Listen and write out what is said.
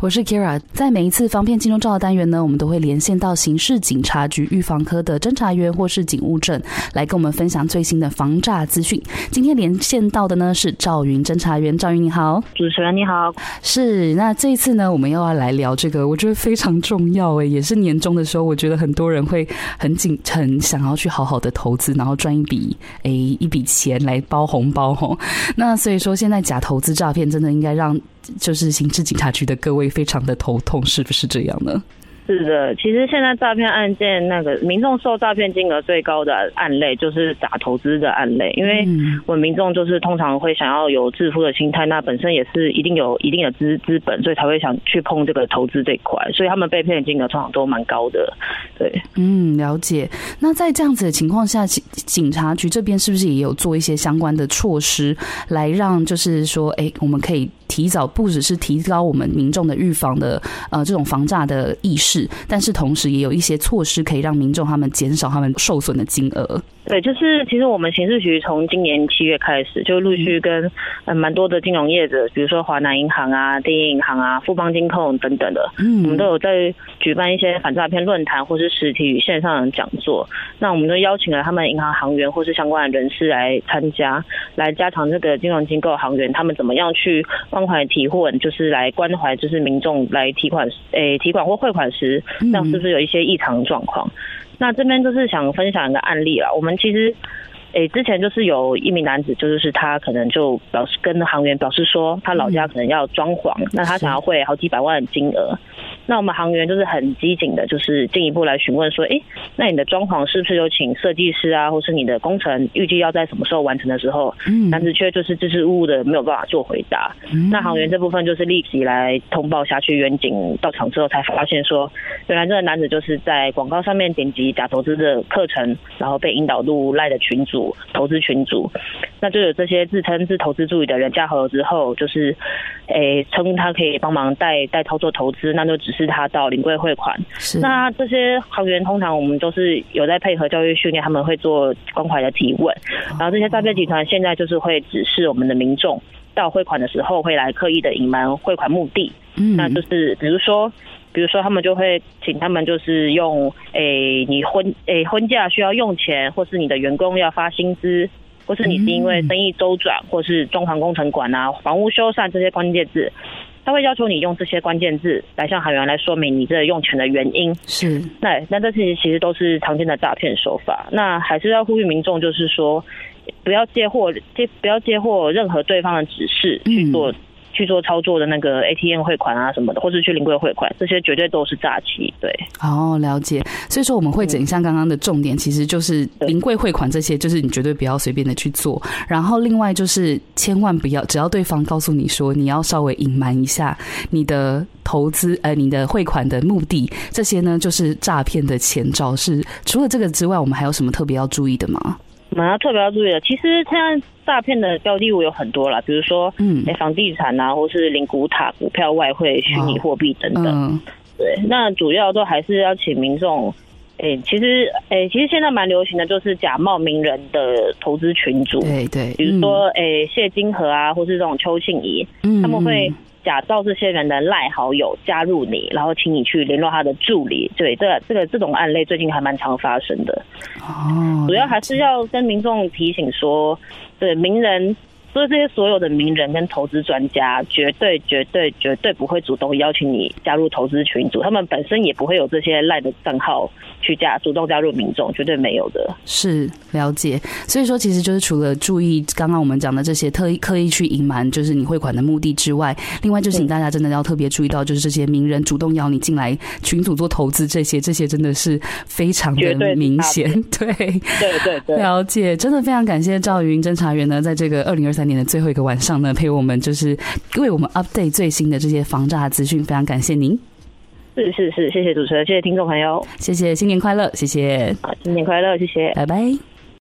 我是 Kira。在每一次防骗金钟罩的单元呢，我们都会连线到刑事警察局预防科的侦查员或是警务证，来跟我们分享最新的防诈资讯。今天连线到的呢是赵云侦查员，赵云你好，主持人你好。是，那这一次呢，我们又要来聊这个，我觉得非常重要诶，也是年终的时候，我觉得很多人会很紧，很想要去好好的投资，然后赚一笔诶一笔钱来包红包吼。那所以说，现在假投资诈骗真的应该让。就是刑事警察局的各位非常的头痛，是不是这样呢？是的，其实现在诈骗案件那个民众受诈骗金额最高的案类就是假投资的案类，因为我们民众就是通常会想要有致富的心态，那本身也是一定有一定的资资本，所以才会想去碰这个投资这一块，所以他们被骗的金额通常都蛮高的。对，嗯，了解。那在这样子的情况下，警警察局这边是不是也有做一些相关的措施，来让就是说，哎，我们可以。提早不只是提高我们民众的预防的呃这种防诈的意识，但是同时也有一些措施可以让民众他们减少他们受损的金额。对，就是其实我们刑事局从今年七月开始，就陆续跟嗯蛮多的金融业者，比如说华南银行啊、第一银行啊、富邦金控等等的，嗯，我们都有在举办一些反诈骗论坛或是实体与线上的讲座。那我们都邀请了他们银行行员或是相关的人士来参加，来加强这个金融机构行员他们怎么样去关怀提问，就是来关怀就是民众来提款，诶、欸、提款或汇款时，这样是不是有一些异常状况？那这边就是想分享一个案例啦。我们其实，诶，之前就是有一名男子，就是他可能就表示跟行员表示说，他老家可能要装潢，那他想要汇好几百万的金额。那我们行员就是很机警的，就是进一步来询问说，哎，那你的装潢是不是有请设计师啊，或是你的工程预计要在什么时候完成的时候，嗯，男子却就是支支吾吾的没有办法做回答。那行员这部分就是立即来通报辖区，员警到场之后才发现说，原来这个男子就是在广告上面点击假投资的课程，然后被引导入赖的群组投资群组，那就有这些自称是投资助理的人加好友之后，就是，诶称他可以帮忙带带操作投资，那就只。是他到临柜汇款，是。那这些行员通常我们都是有在配合教育训练，他们会做关怀的提问，然后这些诈骗集团现在就是会指示我们的民众到汇款的时候会来刻意的隐瞒汇款目的，嗯，那就是比如说，比如说他们就会请他们就是用，诶，你婚诶婚假需要用钱，或是你的员工要发薪资，或是你是因为生意周转，或是装潢工程馆啊、房屋修缮这些关键字。他会要求你用这些关键字来向行员来说明你这用钱的原因。是，那那这些其实都是常见的诈骗手法。那还是要呼吁民众，就是说不要接获接不要接获任何对方的指示去做。嗯去做操作的那个 ATM 汇款啊什么的，或是去临柜汇款，这些绝对都是诈欺。对，哦，了解。所以说我们会整一下刚刚的重点，其实就是临柜汇款这些，就是你绝对不要随便的去做。然后另外就是千万不要，只要对方告诉你说你要稍微隐瞒一下你的投资，呃，你的汇款的目的，这些呢就是诈骗的前兆。是除了这个之外，我们还有什么特别要注意的吗？我们要特别要注意的，其实现在诈骗的标的物有很多啦，比如说，嗯，房地产啊，或是零股塔、股票、外汇、虚拟货币等等。嗯、对，那主要都还是要请民众，诶、欸，其实，诶、欸，其实现在蛮流行的就是假冒名人的投资群组，对对，比如说，诶、欸，谢金河啊，或是这种邱庆怡，嗯，他们会。假造这些人的赖好友加入你，然后请你去联络他的助理。对，这、这个这种案例最近还蛮常发生的。哦，主要还是要跟民众提醒说，对名人。所以这些所有的名人跟投资专家，绝对绝对绝对不会主动邀请你加入投资群组，他们本身也不会有这些赖的账号去加主动加入民众，绝对没有的。是了解，所以说其实就是除了注意刚刚我们讲的这些特意刻意去隐瞒，就是你汇款的目的之外，另外就请大家真的要特别注意到，就是这些名人主动邀你进来群组做投资，这些这些真的是非常的明显。对对对对，了解，真的非常感谢赵云侦查员呢，在这个二零二三。年的最后一个晚上呢，陪我们就是为我们 update 最新的这些防诈资讯，非常感谢您。是是是，谢谢主持人，谢谢听众朋友，谢谢新年快乐，谢谢，好，新年快乐，谢谢，拜拜。